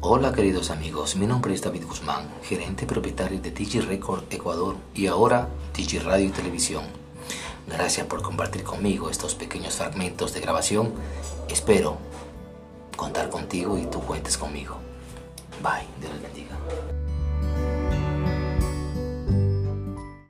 Hola queridos amigos, mi nombre es David Guzmán, gerente propietario de Digi Record Ecuador y ahora Digi Radio y Televisión. Gracias por compartir conmigo estos pequeños fragmentos de grabación. Espero contar contigo y tú cuentes conmigo. Bye, Dios les bendiga.